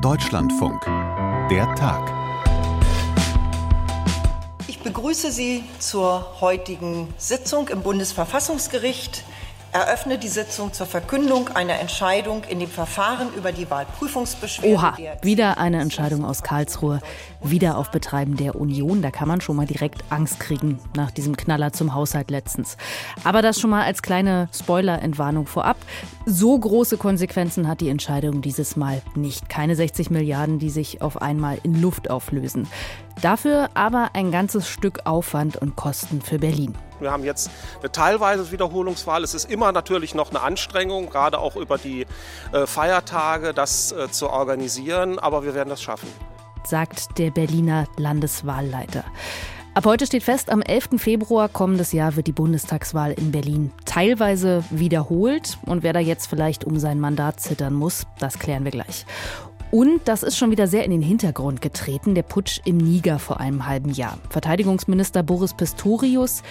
Deutschlandfunk. Der Tag. Ich begrüße Sie zur heutigen Sitzung im Bundesverfassungsgericht eröffne die Sitzung zur Verkündung einer Entscheidung in dem Verfahren über die Wahlprüfungsbeschwerde. Oha, wieder eine Entscheidung aus Karlsruhe, wieder auf Betreiben der Union. Da kann man schon mal direkt Angst kriegen nach diesem Knaller zum Haushalt letztens. Aber das schon mal als kleine Spoiler-Entwarnung vorab. So große Konsequenzen hat die Entscheidung dieses Mal nicht. Keine 60 Milliarden, die sich auf einmal in Luft auflösen. Dafür aber ein ganzes Stück Aufwand und Kosten für Berlin. Wir haben jetzt eine teilweise Wiederholungswahl. Es ist immer natürlich noch eine Anstrengung, gerade auch über die äh, Feiertage, das äh, zu organisieren. Aber wir werden das schaffen. Sagt der Berliner Landeswahlleiter. Ab heute steht fest, am 11. Februar kommendes Jahr wird die Bundestagswahl in Berlin teilweise wiederholt. Und wer da jetzt vielleicht um sein Mandat zittern muss, das klären wir gleich. Und das ist schon wieder sehr in den Hintergrund getreten, der Putsch im Niger vor einem halben Jahr. Verteidigungsminister Boris Pistorius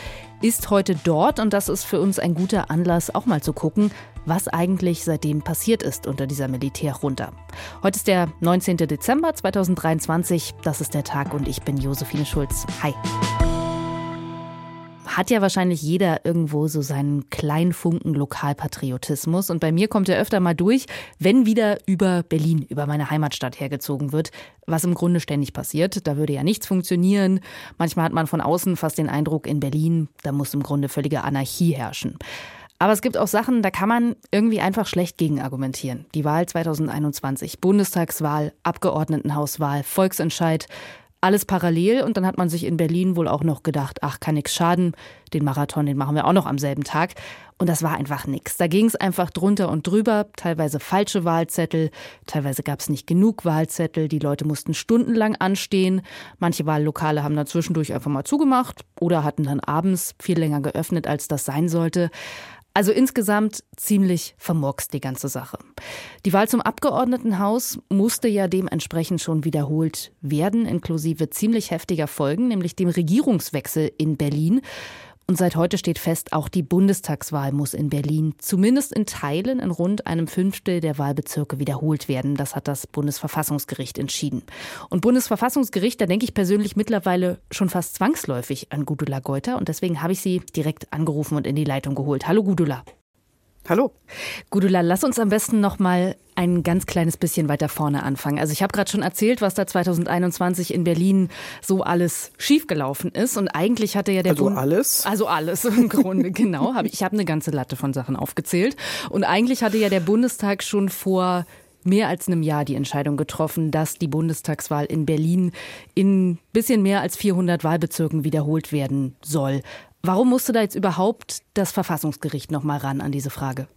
ist heute dort und das ist für uns ein guter Anlass, auch mal zu gucken, was eigentlich seitdem passiert ist unter dieser Militärjunta. Heute ist der 19. Dezember 2023, das ist der Tag und ich bin Josephine Schulz. Hi hat ja wahrscheinlich jeder irgendwo so seinen kleinen Funken Lokalpatriotismus. Und bei mir kommt er öfter mal durch, wenn wieder über Berlin, über meine Heimatstadt hergezogen wird, was im Grunde ständig passiert. Da würde ja nichts funktionieren. Manchmal hat man von außen fast den Eindruck, in Berlin, da muss im Grunde völlige Anarchie herrschen. Aber es gibt auch Sachen, da kann man irgendwie einfach schlecht gegen argumentieren. Die Wahl 2021, Bundestagswahl, Abgeordnetenhauswahl, Volksentscheid. Alles parallel und dann hat man sich in Berlin wohl auch noch gedacht, ach, kann nix schaden, den Marathon, den machen wir auch noch am selben Tag. Und das war einfach nix. Da ging es einfach drunter und drüber, teilweise falsche Wahlzettel, teilweise gab es nicht genug Wahlzettel, die Leute mussten stundenlang anstehen. Manche Wahllokale haben dann zwischendurch einfach mal zugemacht oder hatten dann abends viel länger geöffnet, als das sein sollte. Also insgesamt ziemlich vermurkst die ganze Sache. Die Wahl zum Abgeordnetenhaus musste ja dementsprechend schon wiederholt werden, inklusive ziemlich heftiger Folgen, nämlich dem Regierungswechsel in Berlin. Und seit heute steht fest, auch die Bundestagswahl muss in Berlin zumindest in Teilen in rund einem Fünftel der Wahlbezirke wiederholt werden. Das hat das Bundesverfassungsgericht entschieden. Und Bundesverfassungsgericht, da denke ich persönlich mittlerweile schon fast zwangsläufig an Gudula Geuter. Und deswegen habe ich sie direkt angerufen und in die Leitung geholt. Hallo Gudula. Hallo. Gudula, lass uns am besten noch mal ein ganz kleines bisschen weiter vorne anfangen. Also ich habe gerade schon erzählt, was da 2021 in Berlin so alles schiefgelaufen ist und eigentlich hatte ja der also Bund alles also alles im Grunde genau. Hab ich habe eine ganze Latte von Sachen aufgezählt und eigentlich hatte ja der Bundestag schon vor mehr als einem Jahr die Entscheidung getroffen, dass die Bundestagswahl in Berlin in bisschen mehr als 400 Wahlbezirken wiederholt werden soll. Warum musste da jetzt überhaupt das Verfassungsgericht noch mal ran an diese Frage?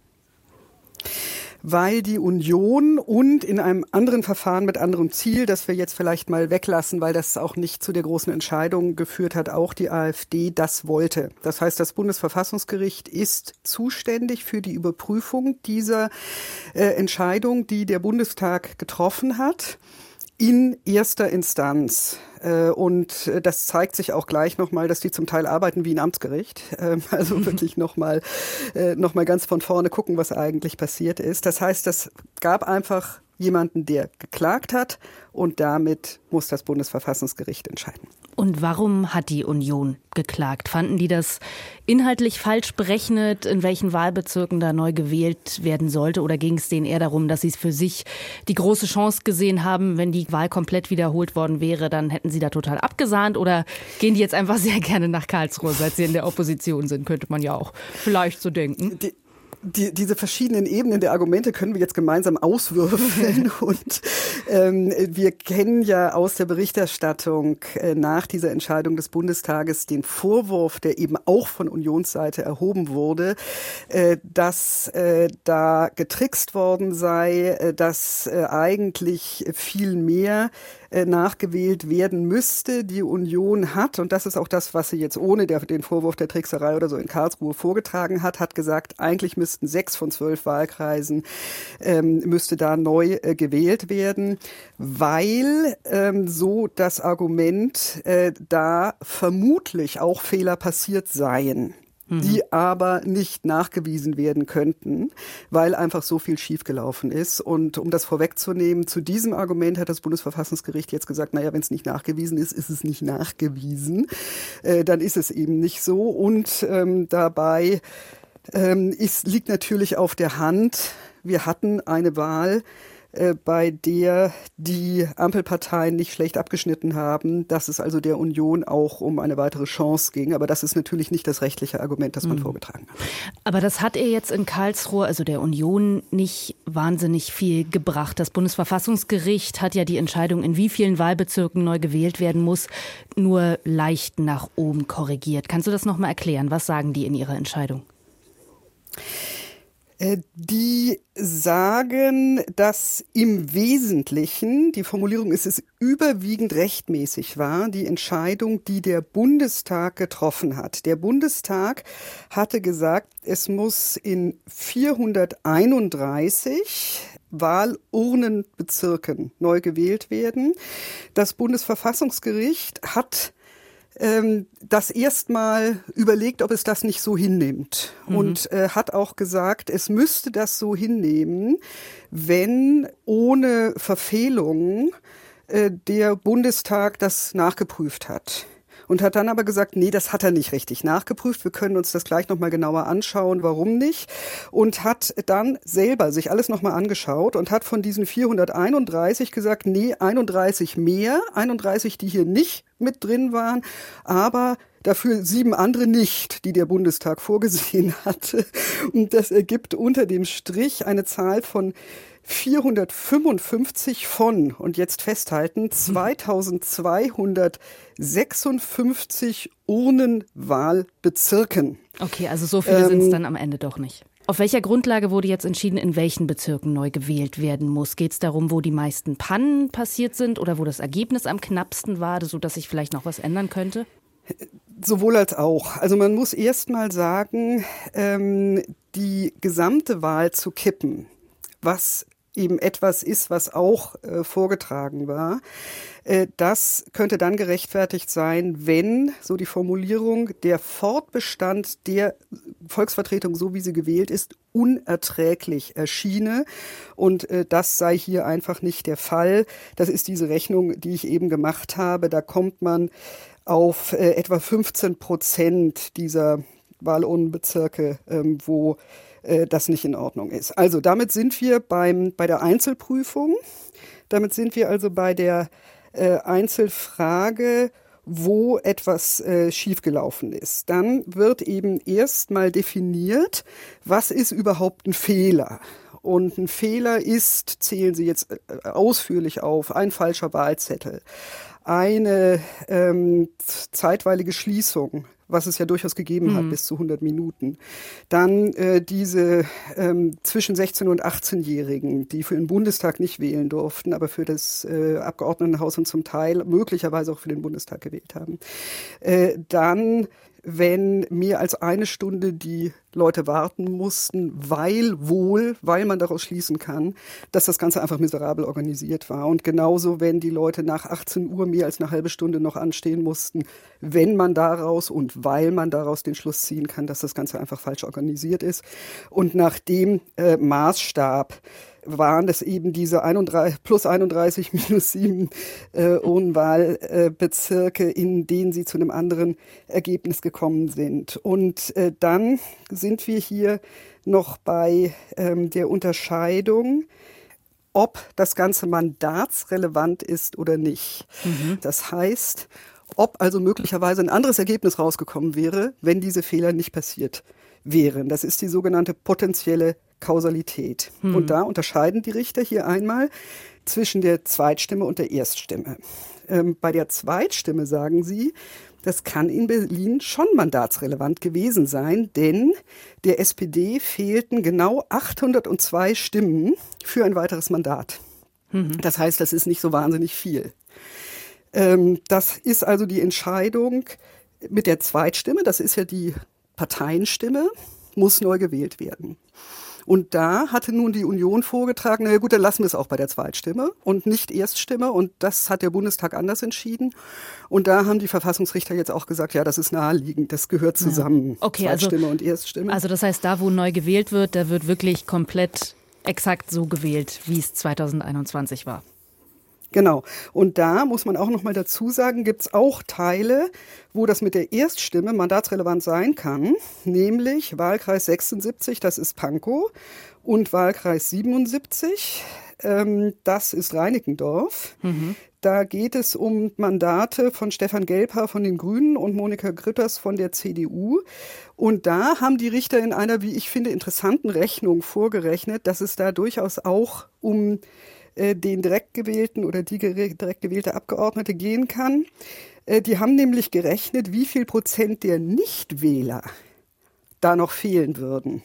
weil die Union und in einem anderen Verfahren mit anderem Ziel, das wir jetzt vielleicht mal weglassen, weil das auch nicht zu der großen Entscheidung geführt hat, auch die AfD das wollte. Das heißt, das Bundesverfassungsgericht ist zuständig für die Überprüfung dieser äh, Entscheidung, die der Bundestag getroffen hat in erster Instanz. Äh, und äh, das zeigt sich auch gleich nochmal, dass die zum Teil arbeiten wie ein Amtsgericht. Ähm, also wirklich nochmal äh, noch mal ganz von vorne gucken, was eigentlich passiert ist. Das heißt, das gab einfach jemanden, der geklagt hat und damit muss das Bundesverfassungsgericht entscheiden. Und warum hat die Union geklagt? Fanden die das inhaltlich falsch berechnet, in welchen Wahlbezirken da neu gewählt werden sollte? Oder ging es denen eher darum, dass sie es für sich die große Chance gesehen haben, wenn die Wahl komplett wiederholt worden wäre, dann hätten sie da total abgesahnt? Oder gehen die jetzt einfach sehr gerne nach Karlsruhe, seit sie in der Opposition sind? Könnte man ja auch vielleicht so denken. Die die, diese verschiedenen Ebenen der Argumente können wir jetzt gemeinsam auswürfeln. Und ähm, wir kennen ja aus der Berichterstattung äh, nach dieser Entscheidung des Bundestages den Vorwurf, der eben auch von Unionsseite erhoben wurde, äh, dass äh, da getrickst worden sei, äh, dass äh, eigentlich viel mehr äh, nachgewählt werden müsste. Die Union hat, und das ist auch das, was sie jetzt ohne der, den Vorwurf der Trickserei oder so in Karlsruhe vorgetragen hat, hat gesagt, eigentlich müssten sechs von zwölf Wahlkreisen ähm, müsste da neu äh, gewählt werden, weil ähm, so das Argument äh, da vermutlich auch Fehler passiert seien. Die aber nicht nachgewiesen werden könnten, weil einfach so viel schiefgelaufen ist. Und um das vorwegzunehmen, zu diesem Argument hat das Bundesverfassungsgericht jetzt gesagt, naja, wenn es nicht nachgewiesen ist, ist es nicht nachgewiesen. Äh, dann ist es eben nicht so. Und ähm, dabei ähm, ist, liegt natürlich auf der Hand, wir hatten eine Wahl, äh, bei der die Ampelparteien nicht schlecht abgeschnitten haben, dass es also der Union auch um eine weitere Chance ging. Aber das ist natürlich nicht das rechtliche Argument, das man mhm. vorgetragen hat. Aber das hat er jetzt in Karlsruhe, also der Union, nicht wahnsinnig viel gebracht. Das Bundesverfassungsgericht hat ja die Entscheidung, in wie vielen Wahlbezirken neu gewählt werden muss, nur leicht nach oben korrigiert. Kannst du das nochmal erklären? Was sagen die in ihrer Entscheidung? Äh, die sagen, dass im Wesentlichen, die Formulierung ist es überwiegend rechtmäßig war, die Entscheidung, die der Bundestag getroffen hat. Der Bundestag hatte gesagt, es muss in 431 Wahlurnenbezirken neu gewählt werden. Das Bundesverfassungsgericht hat ähm, das erstmal überlegt, ob es das nicht so hinnimmt. Mhm. Und äh, hat auch gesagt, es müsste das so hinnehmen, wenn ohne Verfehlungen äh, der Bundestag das nachgeprüft hat und hat dann aber gesagt, nee, das hat er nicht richtig nachgeprüft. Wir können uns das gleich nochmal genauer anschauen, warum nicht. Und hat dann selber sich alles nochmal angeschaut und hat von diesen 431 gesagt, nee, 31 mehr, 31, die hier nicht mit drin waren, aber dafür sieben andere nicht, die der Bundestag vorgesehen hatte. Und das ergibt unter dem Strich eine Zahl von 455 von, und jetzt festhalten, 2256 Urnenwahlbezirken. Okay, also so viele ähm, sind es dann am Ende doch nicht. Auf welcher Grundlage wurde jetzt entschieden, in welchen Bezirken neu gewählt werden muss? Geht es darum, wo die meisten Pannen passiert sind oder wo das Ergebnis am knappsten war, sodass sich vielleicht noch was ändern könnte? Sowohl als auch. Also man muss erst mal sagen, ähm, die gesamte Wahl zu kippen, was eben etwas ist, was auch äh, vorgetragen war. Äh, das könnte dann gerechtfertigt sein, wenn, so die Formulierung, der Fortbestand der Volksvertretung, so wie sie gewählt ist, unerträglich erschiene. Und äh, das sei hier einfach nicht der Fall. Das ist diese Rechnung, die ich eben gemacht habe. Da kommt man auf äh, etwa 15 Prozent dieser Wahlurnenbezirke, ähm, wo äh, das nicht in Ordnung ist. Also damit sind wir beim, bei der Einzelprüfung. Damit sind wir also bei der äh, Einzelfrage, wo etwas äh, schiefgelaufen ist. Dann wird eben erstmal definiert, was ist überhaupt ein Fehler. Und ein Fehler ist, zählen Sie jetzt äh, ausführlich auf, ein falscher Wahlzettel, eine ähm, zeitweilige Schließung was es ja durchaus gegeben mhm. hat, bis zu 100 Minuten. Dann äh, diese ähm, zwischen 16 und 18-Jährigen, die für den Bundestag nicht wählen durften, aber für das äh, Abgeordnetenhaus und zum Teil möglicherweise auch für den Bundestag gewählt haben. Äh, dann wenn mehr als eine Stunde die Leute warten mussten, weil wohl, weil man daraus schließen kann, dass das Ganze einfach miserabel organisiert war. Und genauso, wenn die Leute nach 18 Uhr mehr als eine halbe Stunde noch anstehen mussten, wenn man daraus und weil man daraus den Schluss ziehen kann, dass das Ganze einfach falsch organisiert ist. Und nach dem äh, Maßstab, waren das eben diese 31, plus 31 minus 7 äh, Wohnwahlbezirke, äh, in denen sie zu einem anderen Ergebnis gekommen sind. Und äh, dann sind wir hier noch bei ähm, der Unterscheidung, ob das ganze mandatsrelevant ist oder nicht. Mhm. Das heißt, ob also möglicherweise ein anderes Ergebnis rausgekommen wäre, wenn diese Fehler nicht passiert wären. Das ist die sogenannte potenzielle Kausalität. Hm. Und da unterscheiden die Richter hier einmal zwischen der Zweitstimme und der Erststimme. Ähm, bei der Zweitstimme sagen sie, das kann in Berlin schon mandatsrelevant gewesen sein, denn der SPD fehlten genau 802 Stimmen für ein weiteres Mandat. Mhm. Das heißt, das ist nicht so wahnsinnig viel. Ähm, das ist also die Entscheidung mit der Zweitstimme, das ist ja die Parteienstimme, muss neu gewählt werden. Und da hatte nun die Union vorgetragen, na gut, dann lassen wir es auch bei der Zweitstimme und nicht Erststimme. Und das hat der Bundestag anders entschieden. Und da haben die Verfassungsrichter jetzt auch gesagt, ja, das ist naheliegend, das gehört zusammen. Ja. Okay, also Zweitstimme also, und Erststimme. Also das heißt, da, wo neu gewählt wird, da wird wirklich komplett exakt so gewählt, wie es 2021 war. Genau. Und da muss man auch noch mal dazu sagen, gibt es auch Teile, wo das mit der Erststimme mandatsrelevant sein kann, nämlich Wahlkreis 76, das ist Pankow, und Wahlkreis 77, ähm, das ist Reinickendorf. Mhm. Da geht es um Mandate von Stefan Gelbhaar von den Grünen und Monika Grütters von der CDU. Und da haben die Richter in einer, wie ich finde, interessanten Rechnung vorgerechnet, dass es da durchaus auch um äh, den direkt gewählten oder die direkt gewählte Abgeordnete gehen kann. Äh, die haben nämlich gerechnet, wie viel Prozent der Nichtwähler da noch fehlen würden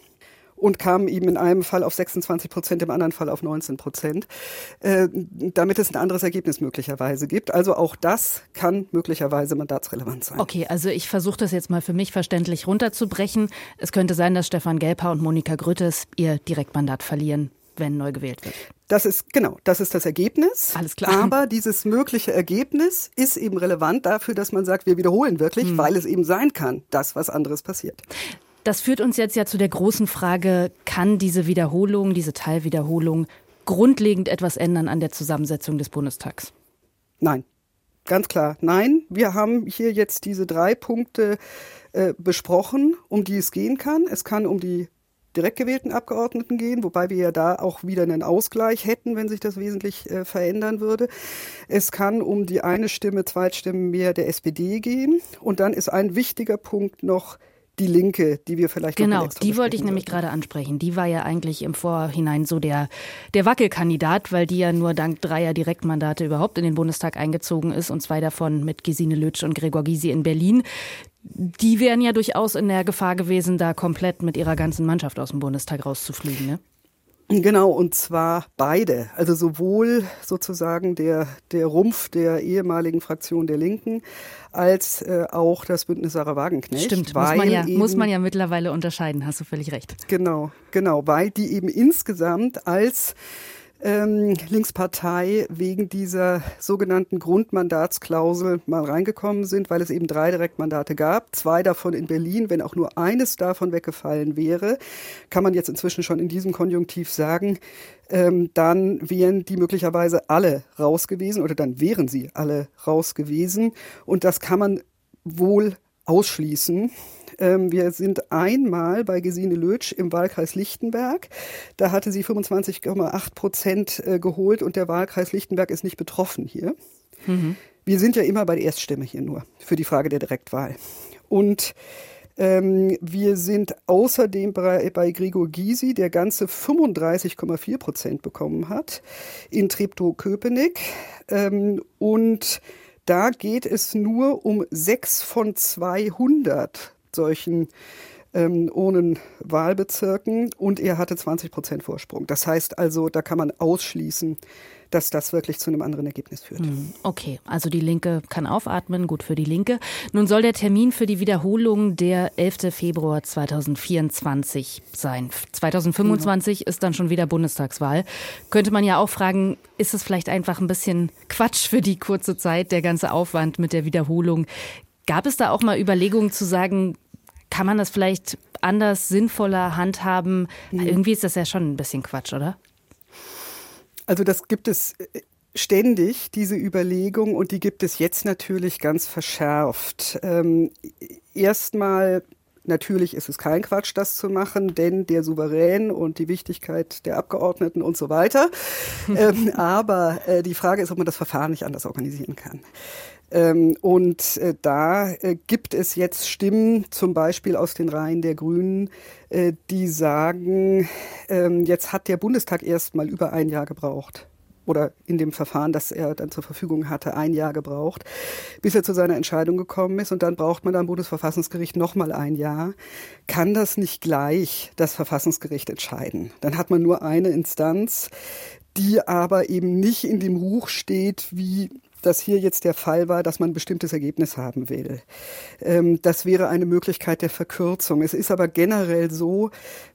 und kamen eben in einem Fall auf 26 Prozent, im anderen Fall auf 19 Prozent, äh, damit es ein anderes Ergebnis möglicherweise gibt. Also auch das kann möglicherweise mandatsrelevant sein. Okay, also ich versuche das jetzt mal für mich verständlich runterzubrechen. Es könnte sein, dass Stefan Gelper und Monika Grüttes ihr Direktmandat verlieren wenn neu gewählt wird. Das ist genau, das ist das Ergebnis. Alles klar. Aber dieses mögliche Ergebnis ist eben relevant dafür, dass man sagt, wir wiederholen wirklich, hm. weil es eben sein kann, dass was anderes passiert. Das führt uns jetzt ja zu der großen Frage, kann diese Wiederholung, diese Teilwiederholung grundlegend etwas ändern an der Zusammensetzung des Bundestags? Nein. Ganz klar, nein. Wir haben hier jetzt diese drei Punkte äh, besprochen, um die es gehen kann. Es kann um die direkt gewählten Abgeordneten gehen, wobei wir ja da auch wieder einen Ausgleich hätten, wenn sich das wesentlich äh, verändern würde. Es kann um die eine Stimme, Zweitstimmen mehr der SPD gehen. Und dann ist ein wichtiger Punkt noch die Linke, die wir vielleicht genau, die wollte ich nämlich gerade ansprechen. Die war ja eigentlich im Vorhinein so der der Wackelkandidat, weil die ja nur dank dreier Direktmandate überhaupt in den Bundestag eingezogen ist und zwei davon mit Gesine Lütsch und Gregor Gysi in Berlin die wären ja durchaus in der Gefahr gewesen, da komplett mit ihrer ganzen Mannschaft aus dem Bundestag rauszufliegen. Ne? Genau, und zwar beide. Also sowohl sozusagen der, der Rumpf der ehemaligen Fraktion der Linken als äh, auch das Bündnis Sarah Wagenknecht. Stimmt, muss man, ja, eben, muss man ja mittlerweile unterscheiden, hast du völlig recht. Genau, genau, weil die eben insgesamt als ähm, Linkspartei wegen dieser sogenannten Grundmandatsklausel mal reingekommen sind, weil es eben drei Direktmandate gab, zwei davon in Berlin. Wenn auch nur eines davon weggefallen wäre, kann man jetzt inzwischen schon in diesem Konjunktiv sagen, ähm, dann wären die möglicherweise alle raus gewesen oder dann wären sie alle raus gewesen. Und das kann man wohl ausschließen. Ähm, wir sind einmal bei Gesine Lötsch im Wahlkreis Lichtenberg. Da hatte sie 25,8 Prozent äh, geholt und der Wahlkreis Lichtenberg ist nicht betroffen hier. Mhm. Wir sind ja immer bei der Erststimme hier nur für die Frage der Direktwahl. Und ähm, wir sind außerdem bei, bei Gregor Gysi, der ganze 35,4 Prozent bekommen hat, in Treptow-Köpenick. Ähm, und da geht es nur um sechs von 200 solchen ähm, Wahlbezirken und er hatte 20 Prozent Vorsprung. Das heißt also, da kann man ausschließen, dass das wirklich zu einem anderen Ergebnis führt. Hm, okay, also die Linke kann aufatmen, gut für die Linke. Nun soll der Termin für die Wiederholung der 11. Februar 2024 sein. 2025 genau. ist dann schon wieder Bundestagswahl. Könnte man ja auch fragen, ist es vielleicht einfach ein bisschen Quatsch für die kurze Zeit, der ganze Aufwand mit der Wiederholung? Gab es da auch mal Überlegungen zu sagen, kann man das vielleicht anders, sinnvoller handhaben? Mhm. Irgendwie ist das ja schon ein bisschen Quatsch, oder? Also das gibt es äh, ständig, diese Überlegung, und die gibt es jetzt natürlich ganz verschärft. Ähm, Erstmal Natürlich ist es kein Quatsch, das zu machen, denn der Souverän und die Wichtigkeit der Abgeordneten und so weiter. ähm, aber äh, die Frage ist, ob man das Verfahren nicht anders organisieren kann. Ähm, und äh, da äh, gibt es jetzt Stimmen, zum Beispiel aus den Reihen der Grünen, äh, die sagen, ähm, jetzt hat der Bundestag erst mal über ein Jahr gebraucht oder in dem Verfahren, das er dann zur Verfügung hatte, ein Jahr gebraucht, bis er zu seiner Entscheidung gekommen ist. Und dann braucht man am Bundesverfassungsgericht noch mal ein Jahr. Kann das nicht gleich das Verfassungsgericht entscheiden? Dann hat man nur eine Instanz, die aber eben nicht in dem Ruch steht wie dass hier jetzt der Fall war, dass man ein bestimmtes Ergebnis haben will. Ähm, das wäre eine Möglichkeit der Verkürzung. Es ist aber generell so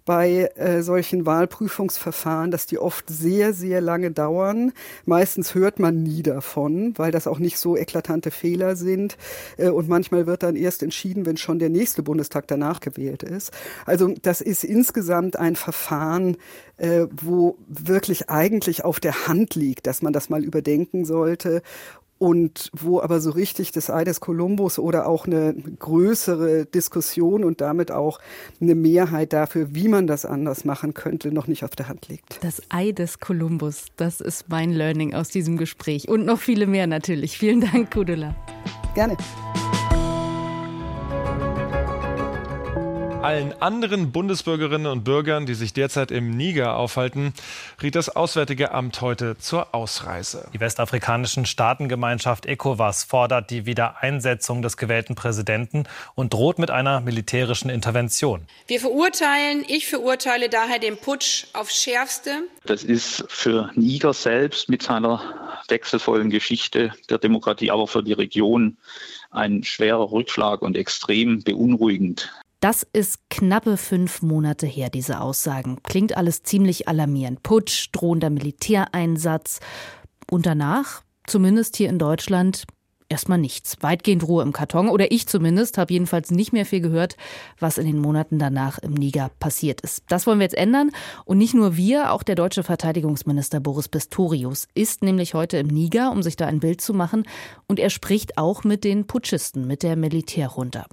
bei äh, solchen Wahlprüfungsverfahren, dass die oft sehr, sehr lange dauern. Meistens hört man nie davon, weil das auch nicht so eklatante Fehler sind. Äh, und manchmal wird dann erst entschieden, wenn schon der nächste Bundestag danach gewählt ist. Also das ist insgesamt ein Verfahren, äh, wo wirklich eigentlich auf der Hand liegt, dass man das mal überdenken sollte und wo aber so richtig das Ei des Kolumbus oder auch eine größere Diskussion und damit auch eine Mehrheit dafür, wie man das anders machen könnte, noch nicht auf der Hand liegt. Das Ei des Kolumbus, das ist mein Learning aus diesem Gespräch und noch viele mehr natürlich. Vielen Dank, Kudula. Gerne. Allen anderen Bundesbürgerinnen und Bürgern, die sich derzeit im Niger aufhalten, riet das Auswärtige Amt heute zur Ausreise. Die westafrikanischen Staatengemeinschaft ECOWAS fordert die Wiedereinsetzung des gewählten Präsidenten und droht mit einer militärischen Intervention. Wir verurteilen, ich verurteile daher den Putsch aufs Schärfste. Das ist für Niger selbst mit seiner wechselvollen Geschichte der Demokratie, aber für die Region ein schwerer Rückschlag und extrem beunruhigend. Das ist knappe fünf Monate her, diese Aussagen. Klingt alles ziemlich alarmierend. Putsch, drohender Militäreinsatz. Und danach, zumindest hier in Deutschland, erstmal nichts. Weitgehend Ruhe im Karton. Oder ich zumindest habe jedenfalls nicht mehr viel gehört, was in den Monaten danach im Niger passiert ist. Das wollen wir jetzt ändern. Und nicht nur wir, auch der deutsche Verteidigungsminister Boris Pistorius ist nämlich heute im Niger, um sich da ein Bild zu machen. Und er spricht auch mit den Putschisten, mit der Militärjunta.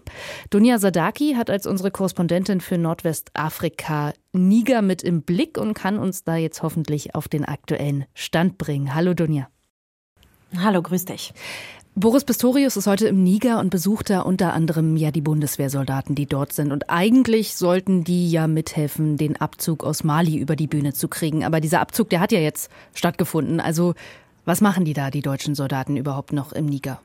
Dunja Sadaki hat als unsere Korrespondentin für Nordwestafrika Niger mit im Blick und kann uns da jetzt hoffentlich auf den aktuellen Stand bringen. Hallo Dunja. Hallo, grüß dich. Boris Pistorius ist heute im Niger und besucht da unter anderem ja die Bundeswehrsoldaten, die dort sind. Und eigentlich sollten die ja mithelfen, den Abzug aus Mali über die Bühne zu kriegen. Aber dieser Abzug, der hat ja jetzt stattgefunden. Also was machen die da, die deutschen Soldaten überhaupt noch im Niger?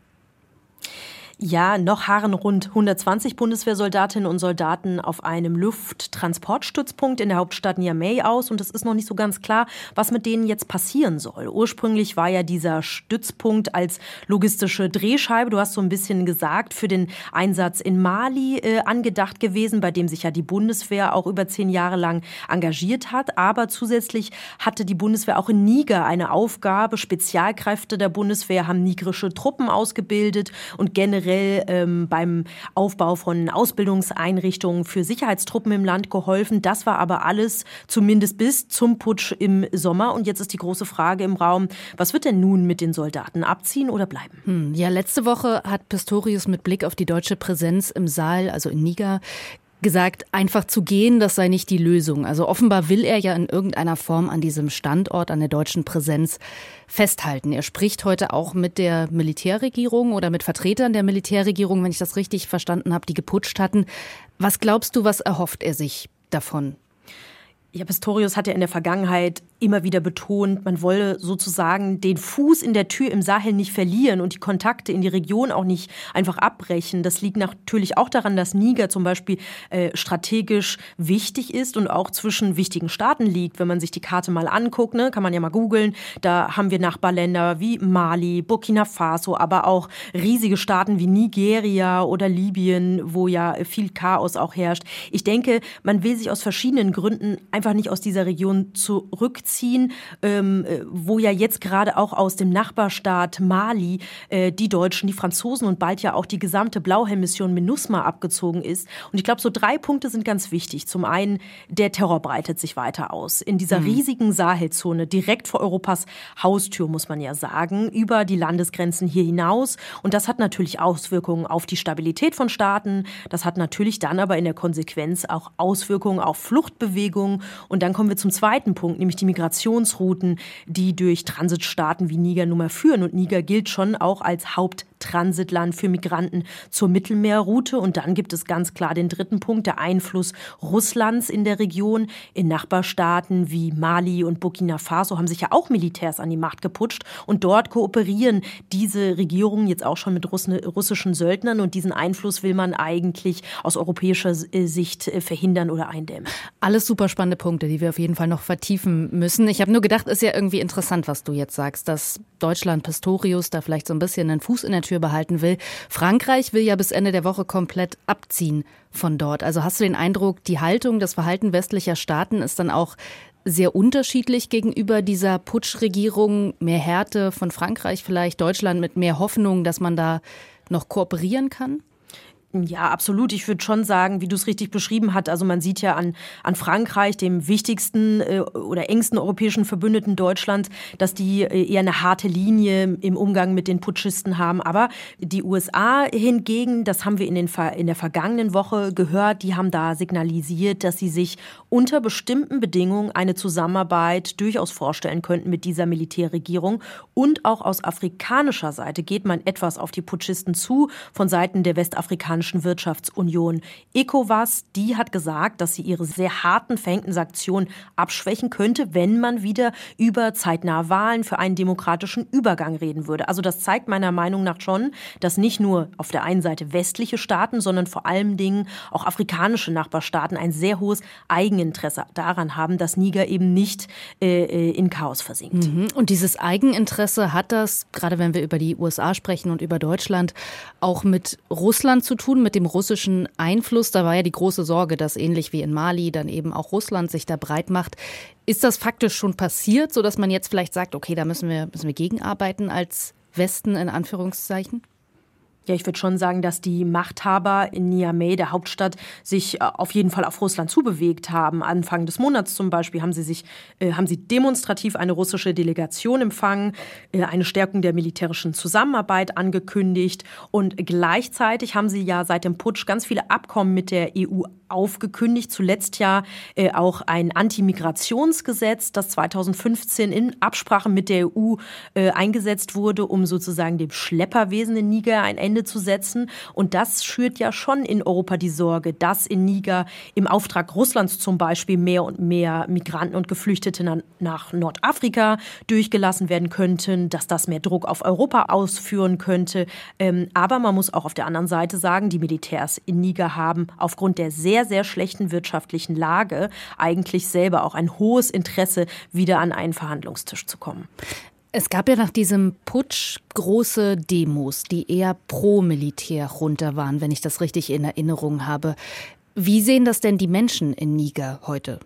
Ja, noch harren rund 120 Bundeswehrsoldatinnen und Soldaten auf einem Lufttransportstützpunkt in der Hauptstadt Niamey aus und es ist noch nicht so ganz klar, was mit denen jetzt passieren soll. Ursprünglich war ja dieser Stützpunkt als logistische Drehscheibe, du hast so ein bisschen gesagt, für den Einsatz in Mali äh, angedacht gewesen, bei dem sich ja die Bundeswehr auch über zehn Jahre lang engagiert hat. Aber zusätzlich hatte die Bundeswehr auch in Niger eine Aufgabe. Spezialkräfte der Bundeswehr haben nigrische Truppen ausgebildet und generell generell ähm, beim Aufbau von Ausbildungseinrichtungen für Sicherheitstruppen im Land geholfen. Das war aber alles zumindest bis zum Putsch im Sommer. Und jetzt ist die große Frage im Raum, was wird denn nun mit den Soldaten? Abziehen oder bleiben? Hm, ja, letzte Woche hat Pistorius mit Blick auf die deutsche Präsenz im Saal, also in Niger, gesagt, einfach zu gehen, das sei nicht die Lösung. Also offenbar will er ja in irgendeiner Form an diesem Standort, an der deutschen Präsenz festhalten. Er spricht heute auch mit der Militärregierung oder mit Vertretern der Militärregierung, wenn ich das richtig verstanden habe, die geputscht hatten. Was glaubst du, was erhofft er sich davon? Ja, Pistorius hat ja in der Vergangenheit immer wieder betont, man wolle sozusagen den Fuß in der Tür im Sahel nicht verlieren und die Kontakte in die Region auch nicht einfach abbrechen. Das liegt natürlich auch daran, dass Niger zum Beispiel äh, strategisch wichtig ist und auch zwischen wichtigen Staaten liegt. Wenn man sich die Karte mal anguckt, ne, kann man ja mal googeln, da haben wir Nachbarländer wie Mali, Burkina Faso, aber auch riesige Staaten wie Nigeria oder Libyen, wo ja viel Chaos auch herrscht. Ich denke, man will sich aus verschiedenen Gründen einfach nicht aus dieser Region zurückziehen ziehen, ähm, äh, wo ja jetzt gerade auch aus dem Nachbarstaat Mali äh, die Deutschen, die Franzosen und bald ja auch die gesamte Blauhelm-Mission MINUSMA abgezogen ist. Und ich glaube, so drei Punkte sind ganz wichtig. Zum einen, der Terror breitet sich weiter aus. In dieser mhm. riesigen Sahelzone, direkt vor Europas Haustür, muss man ja sagen, über die Landesgrenzen hier hinaus. Und das hat natürlich Auswirkungen auf die Stabilität von Staaten. Das hat natürlich dann aber in der Konsequenz auch Auswirkungen auf Fluchtbewegungen. Und dann kommen wir zum zweiten Punkt, nämlich die Migration. Migrationsrouten, die durch Transitstaaten wie Niger nun mal führen. Und Niger gilt schon auch als Haupt Transitland für Migranten zur Mittelmeerroute. Und dann gibt es ganz klar den dritten Punkt, der Einfluss Russlands in der Region. In Nachbarstaaten wie Mali und Burkina Faso haben sich ja auch Militärs an die Macht geputscht. Und dort kooperieren diese Regierungen jetzt auch schon mit russischen Söldnern. Und diesen Einfluss will man eigentlich aus europäischer Sicht äh, verhindern oder eindämmen. Alles super spannende Punkte, die wir auf jeden Fall noch vertiefen müssen. Ich habe nur gedacht, ist ja irgendwie interessant, was du jetzt sagst, dass Deutschland Pistorius da vielleicht so ein bisschen einen Fuß in der Tür behalten will. Frankreich will ja bis Ende der Woche komplett abziehen von dort. Also hast du den Eindruck, die Haltung, das Verhalten westlicher Staaten ist dann auch sehr unterschiedlich gegenüber dieser Putschregierung, mehr Härte von Frankreich vielleicht, Deutschland mit mehr Hoffnung, dass man da noch kooperieren kann? Ja, absolut. Ich würde schon sagen, wie du es richtig beschrieben hast, also man sieht ja an, an Frankreich, dem wichtigsten äh, oder engsten europäischen Verbündeten Deutschland, dass die äh, eher eine harte Linie im Umgang mit den Putschisten haben. Aber die USA hingegen, das haben wir in, den, in der vergangenen Woche gehört, die haben da signalisiert, dass sie sich unter bestimmten Bedingungen eine Zusammenarbeit durchaus vorstellen könnten mit dieser Militärregierung. Und auch aus afrikanischer Seite geht man etwas auf die Putschisten zu, von Seiten der westafrikanischen Afrikanischen Wirtschaftsunion. ECOWAS, die hat gesagt, dass sie ihre sehr harten verhängten Sanktionen abschwächen könnte, wenn man wieder über zeitnahe Wahlen für einen demokratischen Übergang reden würde. Also das zeigt meiner Meinung nach schon, dass nicht nur auf der einen Seite westliche Staaten, sondern vor allen Dingen auch afrikanische Nachbarstaaten ein sehr hohes Eigeninteresse daran haben, dass Niger eben nicht äh, äh in Chaos versinkt. Mhm. Und dieses Eigeninteresse hat das, gerade wenn wir über die USA sprechen und über Deutschland, auch mit Russland zu tun tun mit dem russischen Einfluss. Da war ja die große Sorge, dass ähnlich wie in Mali dann eben auch Russland sich da breit macht. Ist das faktisch schon passiert, sodass man jetzt vielleicht sagt, okay, da müssen wir, müssen wir gegenarbeiten als Westen in Anführungszeichen? Ja, ich würde schon sagen, dass die Machthaber in Niamey, der Hauptstadt, sich äh, auf jeden Fall auf Russland zubewegt haben. Anfang des Monats zum Beispiel haben sie sich, äh, haben sie demonstrativ eine russische Delegation empfangen, äh, eine Stärkung der militärischen Zusammenarbeit angekündigt und gleichzeitig haben sie ja seit dem Putsch ganz viele Abkommen mit der EU aufgekündigt. Zuletzt ja äh, auch ein Antimigrationsgesetz, das 2015 in Absprache mit der EU äh, eingesetzt wurde, um sozusagen dem Schlepperwesen in Niger ein Ende zu setzen. Und das schürt ja schon in Europa die Sorge, dass in Niger im Auftrag Russlands zum Beispiel mehr und mehr Migranten und Geflüchtete nach Nordafrika durchgelassen werden könnten, dass das mehr Druck auf Europa ausführen könnte. Ähm, aber man muss auch auf der anderen Seite sagen, die Militärs in Niger haben aufgrund der sehr, sehr schlechten wirtschaftlichen Lage eigentlich selber auch ein hohes Interesse, wieder an einen Verhandlungstisch zu kommen. Es gab ja nach diesem Putsch große Demos, die eher pro Militär runter waren, wenn ich das richtig in Erinnerung habe. Wie sehen das denn die Menschen in Niger heute?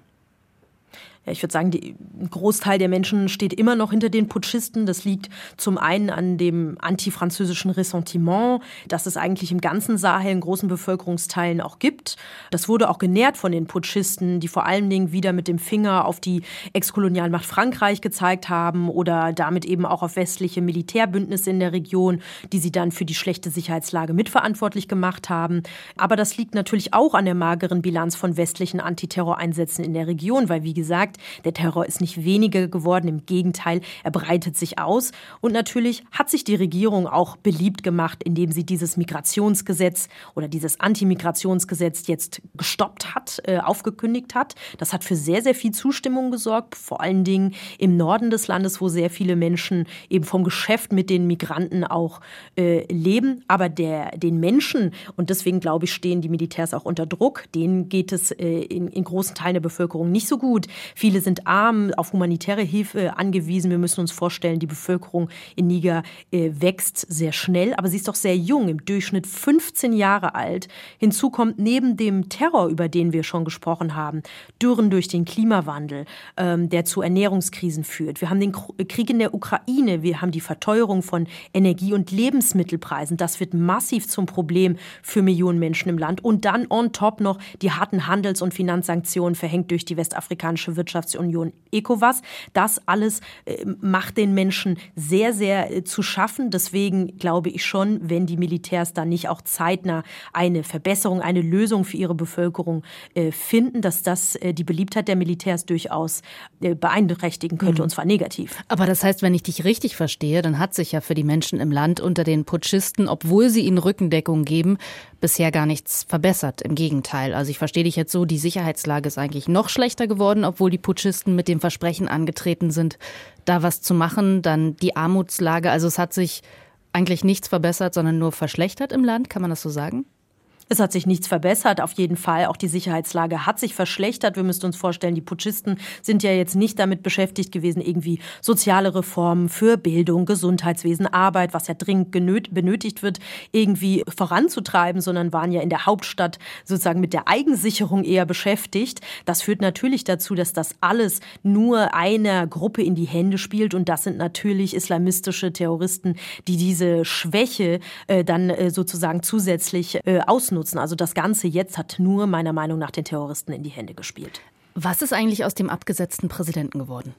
Ja, ich würde sagen, die, ein Großteil der Menschen steht immer noch hinter den Putschisten. Das liegt zum einen an dem antifranzösischen Ressentiment, das es eigentlich im ganzen Sahel in großen Bevölkerungsteilen auch gibt. Das wurde auch genährt von den Putschisten, die vor allen Dingen wieder mit dem Finger auf die Exkolonialmacht Frankreich gezeigt haben oder damit eben auch auf westliche Militärbündnisse in der Region, die sie dann für die schlechte Sicherheitslage mitverantwortlich gemacht haben. Aber das liegt natürlich auch an der mageren Bilanz von westlichen Antiterroreinsätzen in der Region, weil wie gesagt, der Terror ist nicht weniger geworden, im Gegenteil, er breitet sich aus. Und natürlich hat sich die Regierung auch beliebt gemacht, indem sie dieses Migrationsgesetz oder dieses Antimigrationsgesetz jetzt gestoppt hat, äh, aufgekündigt hat. Das hat für sehr, sehr viel Zustimmung gesorgt, vor allen Dingen im Norden des Landes, wo sehr viele Menschen eben vom Geschäft mit den Migranten auch äh, leben. Aber der, den Menschen, und deswegen glaube ich, stehen die Militärs auch unter Druck, denen geht es äh, in, in großen Teilen der Bevölkerung nicht so gut. Viele Viele sind arm, auf humanitäre Hilfe angewiesen. Wir müssen uns vorstellen, die Bevölkerung in Niger äh, wächst sehr schnell, aber sie ist doch sehr jung, im Durchschnitt 15 Jahre alt. Hinzu kommt neben dem Terror, über den wir schon gesprochen haben, Dürren durch den Klimawandel, ähm, der zu Ernährungskrisen führt. Wir haben den Krieg in der Ukraine, wir haben die Verteuerung von Energie- und Lebensmittelpreisen. Das wird massiv zum Problem für Millionen Menschen im Land. Und dann on top noch die harten Handels- und Finanzsanktionen verhängt durch die westafrikanische Wirtschaft Wirtschaftsunion ECOWAS. Das alles äh, macht den Menschen sehr, sehr äh, zu schaffen. Deswegen glaube ich schon, wenn die Militärs da nicht auch zeitnah eine Verbesserung, eine Lösung für ihre Bevölkerung äh, finden, dass das die Beliebtheit der Militärs durchaus beeinträchtigen könnte, mhm. und zwar negativ. Aber das heißt, wenn ich dich richtig verstehe, dann hat sich ja für die Menschen im Land unter den Putschisten, obwohl sie ihnen Rückendeckung geben, bisher gar nichts verbessert. Im Gegenteil. Also ich verstehe dich jetzt so, die Sicherheitslage ist eigentlich noch schlechter geworden, obwohl die Putschisten mit dem Versprechen angetreten sind, da was zu machen. Dann die Armutslage. Also es hat sich eigentlich nichts verbessert, sondern nur verschlechtert im Land. Kann man das so sagen? Es hat sich nichts verbessert, auf jeden Fall. Auch die Sicherheitslage hat sich verschlechtert. Wir müssen uns vorstellen, die Putschisten sind ja jetzt nicht damit beschäftigt gewesen, irgendwie soziale Reformen für Bildung, Gesundheitswesen, Arbeit, was ja dringend benötigt wird, irgendwie voranzutreiben, sondern waren ja in der Hauptstadt sozusagen mit der Eigensicherung eher beschäftigt. Das führt natürlich dazu, dass das alles nur einer Gruppe in die Hände spielt. Und das sind natürlich islamistische Terroristen, die diese Schwäche äh, dann äh, sozusagen zusätzlich äh, ausnutzen ausnutzen. Also das Ganze jetzt hat nur meiner Meinung nach den Terroristen in die Hände gespielt. Was ist eigentlich aus dem abgesetzten Präsidenten geworden?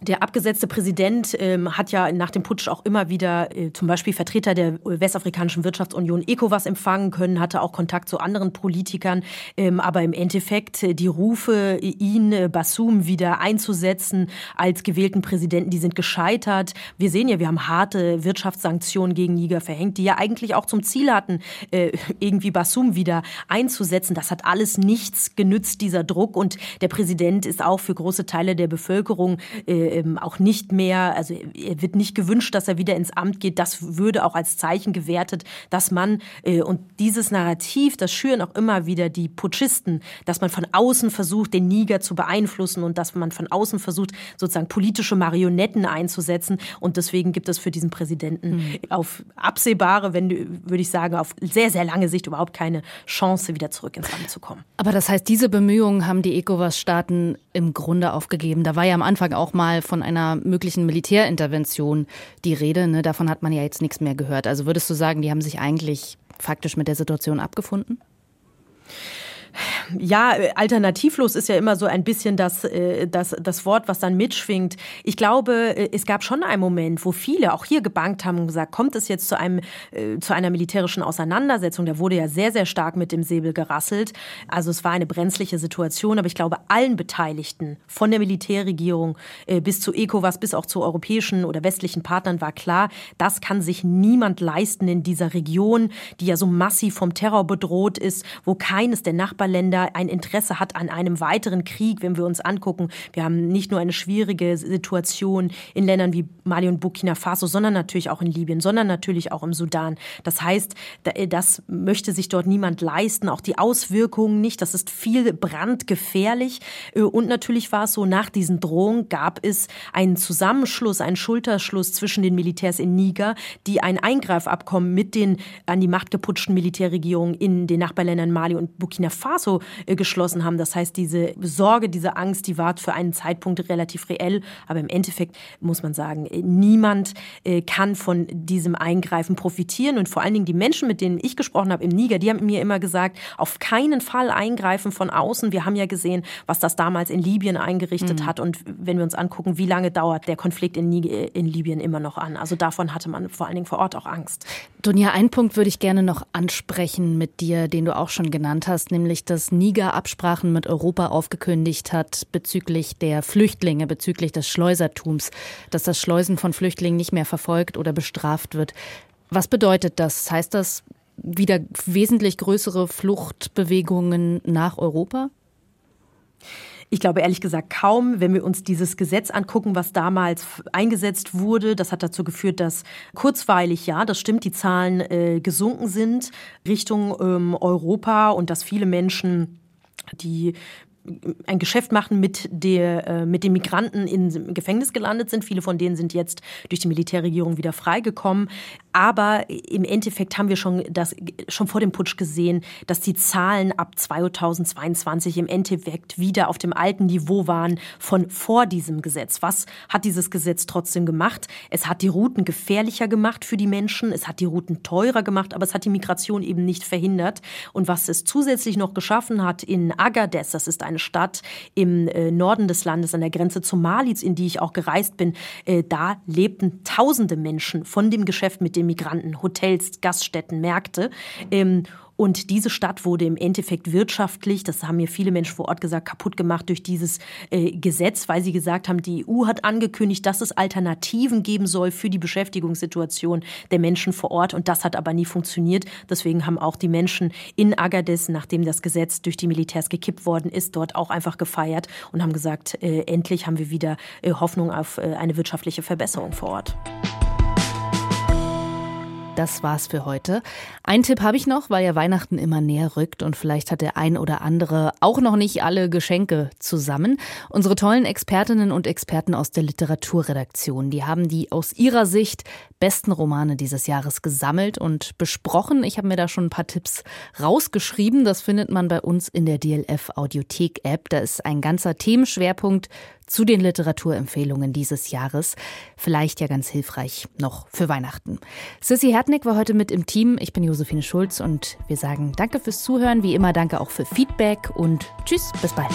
Der abgesetzte Präsident ähm, hat ja nach dem Putsch auch immer wieder äh, zum Beispiel Vertreter der Westafrikanischen Wirtschaftsunion ECOWAS empfangen können, hatte auch Kontakt zu anderen Politikern. Ähm, aber im Endeffekt äh, die Rufe, ihn, äh, Bassoum, wieder einzusetzen als gewählten Präsidenten, die sind gescheitert. Wir sehen ja, wir haben harte Wirtschaftssanktionen gegen Niger verhängt, die ja eigentlich auch zum Ziel hatten, äh, irgendwie Bassoum wieder einzusetzen. Das hat alles nichts genützt, dieser Druck. Und der Präsident ist auch für große Teile der Bevölkerung äh, ähm, auch nicht mehr, also er wird nicht gewünscht, dass er wieder ins Amt geht. Das würde auch als Zeichen gewertet, dass man, äh, und dieses Narrativ, das schüren auch immer wieder die Putschisten, dass man von außen versucht, den Niger zu beeinflussen und dass man von außen versucht, sozusagen politische Marionetten einzusetzen. Und deswegen gibt es für diesen Präsidenten mhm. auf absehbare, wenn würde ich sagen, auf sehr, sehr lange Sicht überhaupt keine Chance, wieder zurück ins Amt zu kommen. Aber das heißt, diese Bemühungen haben die ECOWAS-Staaten im Grunde aufgegeben. Da war ja am Anfang auch mal von einer möglichen Militärintervention die Rede. Ne? Davon hat man ja jetzt nichts mehr gehört. Also würdest du sagen, die haben sich eigentlich faktisch mit der Situation abgefunden? Ja, alternativlos ist ja immer so ein bisschen das, äh, das, das Wort, was dann mitschwingt. Ich glaube, äh, es gab schon einen Moment, wo viele auch hier gebankt haben und gesagt, kommt es jetzt zu, einem, äh, zu einer militärischen Auseinandersetzung? Da wurde ja sehr, sehr stark mit dem Säbel gerasselt. Also es war eine brenzliche Situation, aber ich glaube, allen Beteiligten, von der Militärregierung bis zu ECOWAS, bis auch zu europäischen oder westlichen Partnern war klar, das kann sich niemand leisten in dieser Region, die ja so massiv vom Terror bedroht ist, wo keines der Nachbarländer Länder ein Interesse hat an einem weiteren Krieg, wenn wir uns angucken. Wir haben nicht nur eine schwierige Situation in Ländern wie Mali und Burkina Faso, sondern natürlich auch in Libyen, sondern natürlich auch im Sudan. Das heißt, das möchte sich dort niemand leisten, auch die Auswirkungen nicht. Das ist viel brandgefährlich. Und natürlich war es so, nach diesen Drohungen gab es einen Zusammenschluss, einen Schulterschluss zwischen den Militärs in Niger, die ein Eingreifabkommen mit den an die Macht geputschten Militärregierungen in den Nachbarländern Mali und Burkina Faso äh, geschlossen haben. Das heißt, diese Sorge, diese Angst, die war für einen Zeitpunkt relativ reell. Aber im Endeffekt muss man sagen, äh, niemand äh, kann von diesem Eingreifen profitieren. Und vor allen Dingen die Menschen, mit denen ich gesprochen habe im Niger, die haben mir immer gesagt, auf keinen Fall eingreifen von außen. Wir haben ja gesehen, was das damals in Libyen eingerichtet mhm. hat. Und wenn wir uns angucken, wie lange dauert der Konflikt in, in Libyen immer noch an. Also davon hatte man vor allen Dingen vor Ort auch Angst. Dunja, einen Punkt würde ich gerne noch ansprechen mit dir, den du auch schon genannt hast, nämlich dass Niger Absprachen mit Europa aufgekündigt hat bezüglich der Flüchtlinge, bezüglich des Schleusertums, dass das Schleusen von Flüchtlingen nicht mehr verfolgt oder bestraft wird. Was bedeutet das? Heißt das wieder wesentlich größere Fluchtbewegungen nach Europa? Ich glaube ehrlich gesagt kaum, wenn wir uns dieses Gesetz angucken, was damals eingesetzt wurde. Das hat dazu geführt, dass kurzweilig, ja, das stimmt, die Zahlen äh, gesunken sind Richtung ähm, Europa und dass viele Menschen die ein Geschäft machen mit, der, äh, mit den Migranten im Gefängnis gelandet sind. Viele von denen sind jetzt durch die Militärregierung wieder freigekommen. Aber im Endeffekt haben wir schon, das, schon vor dem Putsch gesehen, dass die Zahlen ab 2022 im Endeffekt wieder auf dem alten Niveau waren von vor diesem Gesetz. Was hat dieses Gesetz trotzdem gemacht? Es hat die Routen gefährlicher gemacht für die Menschen, es hat die Routen teurer gemacht, aber es hat die Migration eben nicht verhindert. Und was es zusätzlich noch geschaffen hat in Agadez, das ist eine Stadt im äh, Norden des Landes, an der Grenze zu Mali, in die ich auch gereist bin. Äh, da lebten tausende Menschen von dem Geschäft mit den Migranten, Hotels, Gaststätten, Märkte. Und diese Stadt wurde im Endeffekt wirtschaftlich, das haben mir viele Menschen vor Ort gesagt, kaputt gemacht durch dieses äh, Gesetz, weil sie gesagt haben, die EU hat angekündigt, dass es Alternativen geben soll für die Beschäftigungssituation der Menschen vor Ort. Und das hat aber nie funktioniert. Deswegen haben auch die Menschen in Agadez, nachdem das Gesetz durch die Militärs gekippt worden ist, dort auch einfach gefeiert und haben gesagt, äh, endlich haben wir wieder äh, Hoffnung auf äh, eine wirtschaftliche Verbesserung vor Ort. Das war's für heute. Ein Tipp habe ich noch, weil ja Weihnachten immer näher rückt und vielleicht hat der ein oder andere auch noch nicht alle Geschenke zusammen. Unsere tollen Expertinnen und Experten aus der Literaturredaktion, die haben die aus ihrer Sicht besten Romane dieses Jahres gesammelt und besprochen. Ich habe mir da schon ein paar Tipps rausgeschrieben. Das findet man bei uns in der DLF Audiothek App. Da ist ein ganzer Themenschwerpunkt zu den Literaturempfehlungen dieses Jahres. Vielleicht ja ganz hilfreich noch für Weihnachten. Sissy Hertnick war heute mit im Team. Ich bin Josephine Schulz und wir sagen Danke fürs Zuhören. Wie immer danke auch für Feedback und Tschüss, bis bald.